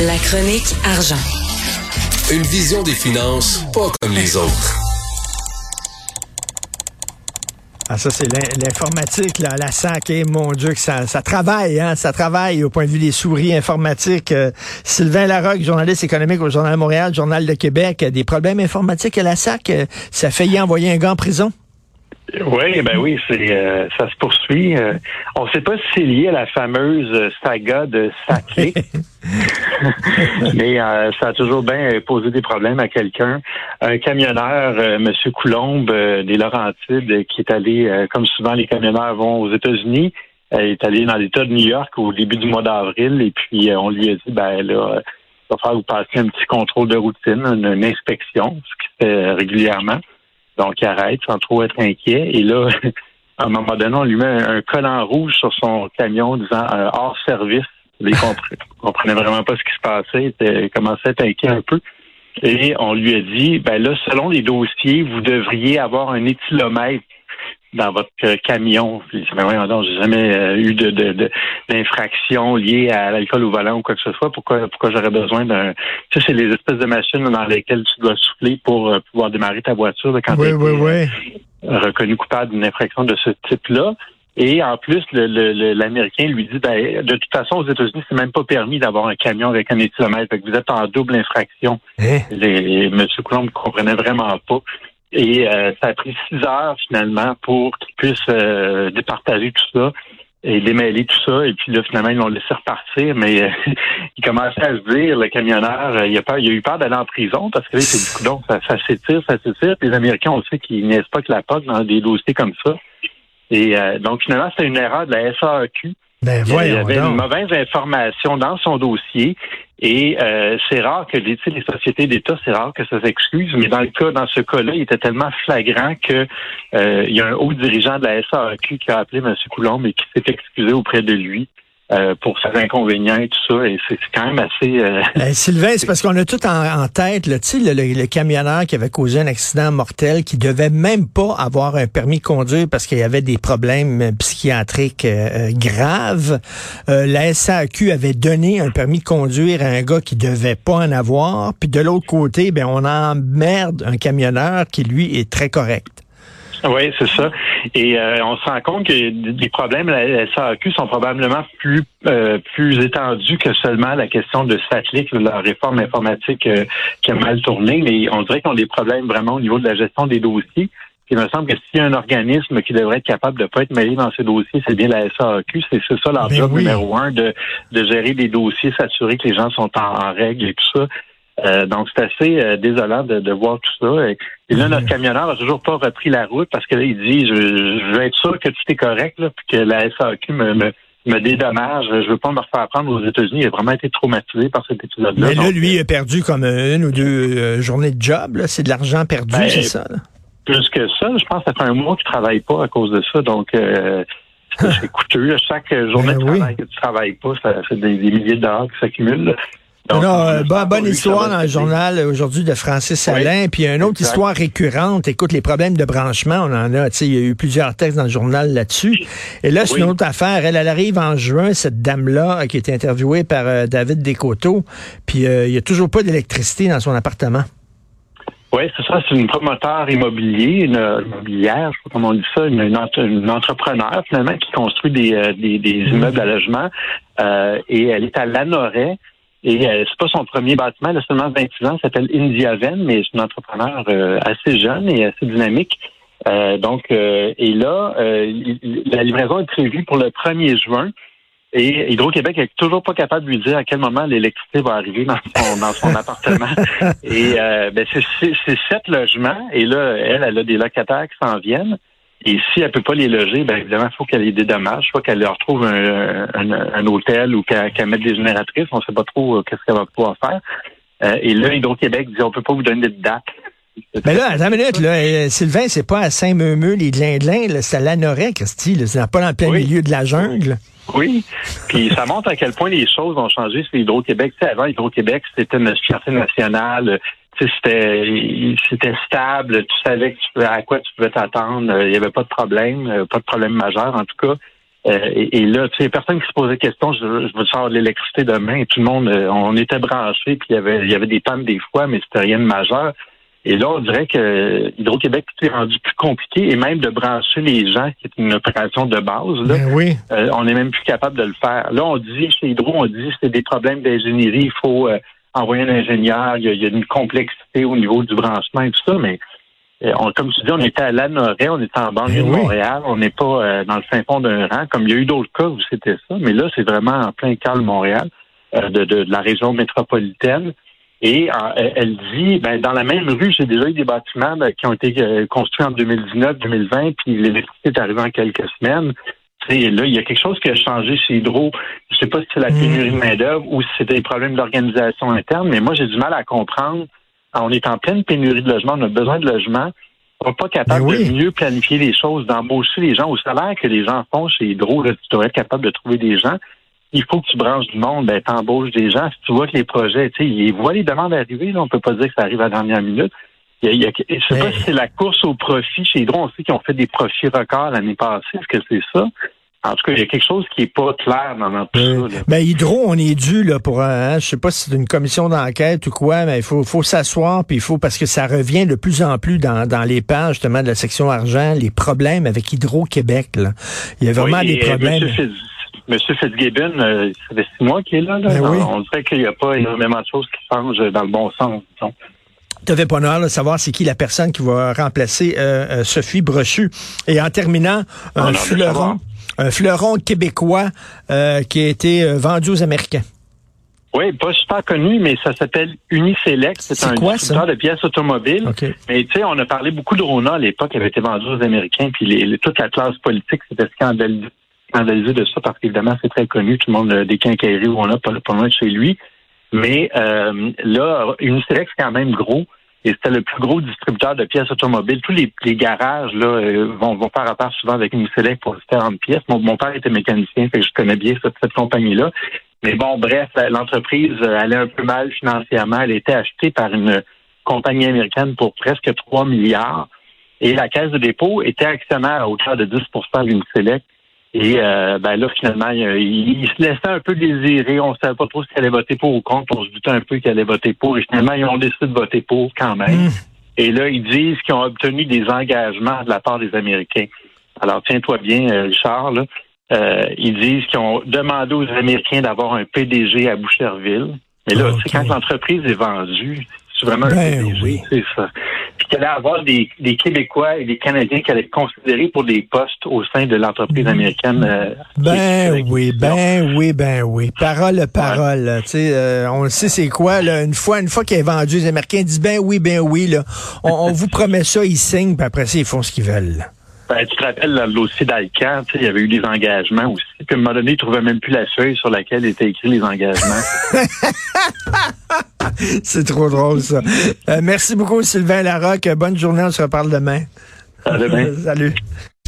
La chronique argent. Une vision des finances pas comme les autres. Ah, ça, c'est l'in- l'informatique, là, la SAC. Et mon Dieu, que ça, ça travaille, hein, ça travaille au point de vue des souris informatiques. Euh, Sylvain Larocque, journaliste économique au Journal de Montréal, Journal de Québec, des problèmes informatiques à la SAC. euh, ça a failli envoyer un gars en prison. Oui, ben oui, c'est euh, ça se poursuit. Euh, on ne sait pas si c'est lié à la fameuse saga de Saclay, mais euh, ça a toujours bien posé des problèmes à quelqu'un. Un camionneur, Monsieur Coulombe des Laurentides, qui est allé, comme souvent les camionneurs vont aux États-Unis, est allé dans l'État de New York au début du mois d'avril, et puis on lui a dit, ben là, il va falloir vous passer un petit contrôle de routine, une, une inspection, ce qui fait régulièrement. Donc, arrête sans trop être inquiet. Et là, à un moment donné, on lui met un, un collant rouge sur son camion disant euh, hors service. Il comprenait, comprenait vraiment pas ce qui se passait. Il commençait à être inquiet un peu. Et on lui a dit, ben là, selon les dossiers, vous devriez avoir un éthylomètre dans votre euh, camion. Puis, ben voyons donc, j'ai jamais euh, eu de, de, de- d'infraction liée à l'alcool au volant ou quoi que ce soit. Pourquoi, pourquoi j'aurais besoin d'un... Tu sais, c'est les espèces de machines dans lesquelles tu dois souffler pour euh, pouvoir démarrer ta voiture quand Oui, oui, oui. euh, reconnu coupable d'une infraction de ce type-là. Et en plus, le- le- le- l'Américain lui dit, ben, de toute façon, aux États-Unis, c'est même pas permis d'avoir un camion avec un éthylomètre. Fait que vous êtes en double infraction. Hein? Les, M. Coulomb ne comprenait vraiment pas. Et euh, ça a pris six heures finalement pour qu'il puisse euh, départager tout ça et démêler tout ça. Et puis là, finalement, ils l'ont laissé repartir, mais euh, il commençait à se dire, le camionneur, euh, il, a peur, il a eu peur d'aller en prison parce que là, c'est du coup, donc ça, ça s'étire, ça s'étire. Puis Les Américains, on sait qu'ils niaisent pas que la POC dans des dossiers comme ça. Et euh, donc, finalement, c'était une erreur de la SAQ. Ben Il y avait une mauvaise information dans son dossier et euh, c'est rare que les, les sociétés d'État, c'est rare que ça s'excuse, mais dans le cas, dans ce cas-là, il était tellement flagrant que euh, il y a un haut dirigeant de la SAQ qui a appelé M. Coulombe et qui s'est excusé auprès de lui euh, pour ses inconvénients et tout ça. Et c'est quand même assez euh, Euh, Sylvain, c'est parce qu'on a tout en, en tête, le, le- le camionneur qui avait causé un accident mortel, qui devait même pas avoir un permis de conduire parce qu'il y avait des problèmes psychiatriques graves. Euh, la SAQ avait donné un permis de conduire à un gars qui devait pas en avoir. Puis de l'autre côté, ben on emmerde un camionneur qui lui est très correct. Oui, c'est ça. Et euh, on se rend compte que les problèmes à la SAQ sont probablement plus euh, plus étendus que seulement la question de Satlic, la réforme informatique euh, qui a mal tourné, mais on dirait qu'ils ont des problèmes vraiment au niveau de la gestion des dossiers. Il me semble que s'il y a un organisme qui devrait être capable de pas être mêlé dans ces dossiers, c'est bien la SAQ. C'est ça oui. numéro un, de, de gérer des dossiers, s'assurer que les gens sont en, en règle et tout ça. Euh, donc, c'est assez euh, désolant de, de voir tout ça. Et, et là, notre camionneur a toujours pas repris la route parce que là, il dit, je, je veux être sûr que tout est correct, là, puis que la SAQ me, me, me dédommage. Je veux pas me refaire prendre aux États-Unis. Il a vraiment été traumatisé par cet épisode-là. Mais là, Donc, lui, il a perdu comme une ou deux euh, journées de job. C'est de l'argent perdu, Ben, c'est ça? là? plus que ça, je pense que ça fait un mois qu'il travaille pas à cause de ça. Donc, euh, c'est c'est coûteux. Chaque journée Ben de oui. travail que tu travailles pas, ça fait des, des milliers de dollars qui s'accumulent. Donc, non, on euh, espère bonne, histoire dans le journal aujourd'hui de Francis Oui, Alain. Puis une autre exact. histoire récurrente. Écoute, les problèmes de branchement, on en a. Tu sais, il y a eu plusieurs textes dans le journal là-dessus. Et là, c'est Oui. une autre affaire. Elle, elle arrive en juin, cette dame-là, euh, qui a été interviewée par euh, David Descoteaux. Puis euh, il y a toujours pas d'électricité dans son appartement. Oui, c'est ça. C'est une promoteur immobilier, une euh, immobilière, je sais pas comment on dit ça, une, une, entre- une entrepreneur finalement qui construit des, euh, des, des immeubles à logement. Euh, et elle est à Lanoret. Et euh, c'est pas son premier bâtiment, elle a seulement 26 ans, elle s'appelle Indiaven, mais c'est une entrepreneur euh, assez jeune et assez dynamique. Euh, donc, euh, et là, euh, la livraison est prévue pour le 1er juin. Et Hydro-Québec est toujours pas capable de lui dire à quel moment l'électricité va arriver dans son, dans son appartement. Et euh, ben c'est sept logements. Et là, elle, elle a des locataires qui s'en viennent. Et si elle peut pas les loger, ben évidemment, il faut qu'elle ait des dommages. Soit qu'elle leur trouve un, un, un hôtel ou qu'elle mette des génératrices. On sait pas trop euh, qu'est-ce qu'elle va pouvoir faire. Euh, et là, Hydro-Québec dit on peut pas vous donner de date. Mais là, attends une minute, là, euh, Sylvain, c'est pas à Saint-Meumeux, les Glindelins, là, c'est à Lanoret, Christy, c'est pas dans le plein Oui. milieu de la jungle. Oui. Puis ça montre à quel point les choses ont changé sur Hydro-Québec. Tu sais, avant, Hydro-Québec, c'était une fierté nationale. Tu sais, c'était, c'était stable. Tu savais que tu pouvais- à quoi tu pouvais t'attendre. Il n'y avait pas de problème, euh, pas de problème majeur en tout cas. et, là, tu sais, personne qui se posait question, je, je veux faire de l'électricité demain. Tout le monde, on était branchés, puis il y avait, il y avait des pannes des fois, mais c'était rien de majeur. Et là, on dirait que Hydro-Québec est rendu plus compliqué et même de brancher les gens, qui est une opération de base, là, Ben oui. euh, on n'est même plus capable de le faire. Là, on dit chez Hydro, on dit c'est des problèmes d'ingénierie, il faut euh, envoyer un ingénieur, il y, a, il y, a, une complexité au niveau du branchement et tout ça, mais euh, on, comme tu dis, on était à Lanoret, on était en banlieue Ben de. Montréal, on n'est pas euh, dans le fin fond d'un rang, comme il y a eu d'autres cas où c'était ça, mais là, c'est vraiment en plein cœur de Montréal, euh, de, de, de la région métropolitaine. Et euh, elle dit, ben, dans la même rue, j'ai déjà eu des bâtiments ben, qui ont été euh, construits en 2019-2020, puis l'électricité est arrivée en quelques semaines. T'sais, là, il y a quelque chose qui a changé chez Hydro. Je sais pas si c'est la pénurie de main-d'œuvre ou si c'était des problèmes d'organisation interne, mais moi, j'ai du mal à comprendre. On est en pleine pénurie de logement, on a besoin de logement. On n'est pas capable Ben oui. de mieux planifier les choses, d'embaucher les gens au salaire que les gens font chez Hydro. Là, tu devrais être capable de trouver des gens il faut que tu branches du monde, ben t'embauches des gens. Si tu vois que les projets, tu sais, ils voient les demandes arriver, là, on peut pas dire que ça arrive à la dernière minute. Il y a, il y a, je sais pas si c'est la course au profit chez Hydro. On sait qu'ils ont fait des profits records l'année passée. Est-ce que c'est ça? En tout cas, il y a quelque chose qui est pas clair dans, dans tout Euh, ça. ben Hydro, on est dû là pour un, hein, je sais pas si c'est une commission d'enquête ou quoi, mais il faut, faut s'asseoir puis il faut parce que ça revient de plus en plus dans, dans les pages justement de la section argent, les problèmes avec Hydro Québec. Là. Il y a vraiment Oui, des et, euh, problèmes. Monsieur, Fitz- Monsieur Fitzgibbon, euh, ça fait six mois qu'il est là. là. Ben oui. On dirait qu'il n'y a pas énormément de choses qui changent dans le bon sens. Tu avais pas honneur de savoir c'est qui la personne qui va remplacer euh, euh, Sophie Brochu. Et en terminant, un savoir. fleuron, un fleuron québécois euh, qui a été euh, vendu aux Américains. Oui, pas super connu, mais ça s'appelle Uniselect. C'est C'est un quoi, distributeur ça? de pièces automobiles. OK. Mais tu sais, on a parlé beaucoup de Rona à l'époque, qui avait été vendu aux Américains, puis les, les- toute la classe politique s'était scandalisée, scandalisée de ça, parce qu'évidemment, c'est très connu, tout le monde a des quincailleries où on a pas, pas loin de chez lui. Mais euh, là, Uniselect, c'est quand même gros. Et c'était le plus gros distributeur de pièces automobiles. Tous les, les garages là euh, vont, vont faire affaire souvent avec Uniselect pour différentes pièces. Mon, mon père était mécanicien, fait que je connais bien cette, cette compagnie-là. Mais bon, bref, l'entreprise euh, allait un peu mal financièrement. Elle été achetée par une compagnie américaine pour presque 3 milliards. Et la caisse de dépôt était actionnaire à hauteur de 10% d'Uniselect. Et euh, ben là, finalement, il, il se laissait un peu désirer. On ne savait pas trop s'il allait voter pour ou contre. On se doutait un peu qu'il allait voter pour. Et finalement, ils ont décidé de voter pour quand même. Mm. Et là, ils disent qu'ils ont obtenu des engagements de la part des Américains. Alors, tiens-toi bien, euh, Richard, là. Euh, ils disent qu'ils ont demandé aux Américains d'avoir un PDG à Boucherville. Mais là, Ok. tu sais, quand l'entreprise est vendue, c'est vraiment Ben un PDG, oui. c'est ça. Puis qu'il allait avoir des, des Québécois et des Canadiens qui allaient être considérés pour des postes au sein de l'entreprise américaine. euh, Ben oui, ben oui, ben oui. Parole, parole. Tu sais, euh, on le sait c'est quoi. Là. Une fois, une fois qu'il est vendu, les Américains disent ben oui, ben oui. Là. On, on vous promet ça, ils signent, puis après ça, ils font ce qu'ils veulent. Ben, tu te rappelles là, tu sais, il y avait eu des engagements aussi. Puis à un moment donné, ils trouvaient même plus la feuille sur laquelle étaient écrits les engagements. C'est trop drôle, ça. Euh, merci beaucoup, Sylvain Larocque. Bonne journée, on se reparle demain. Va bien. Salut.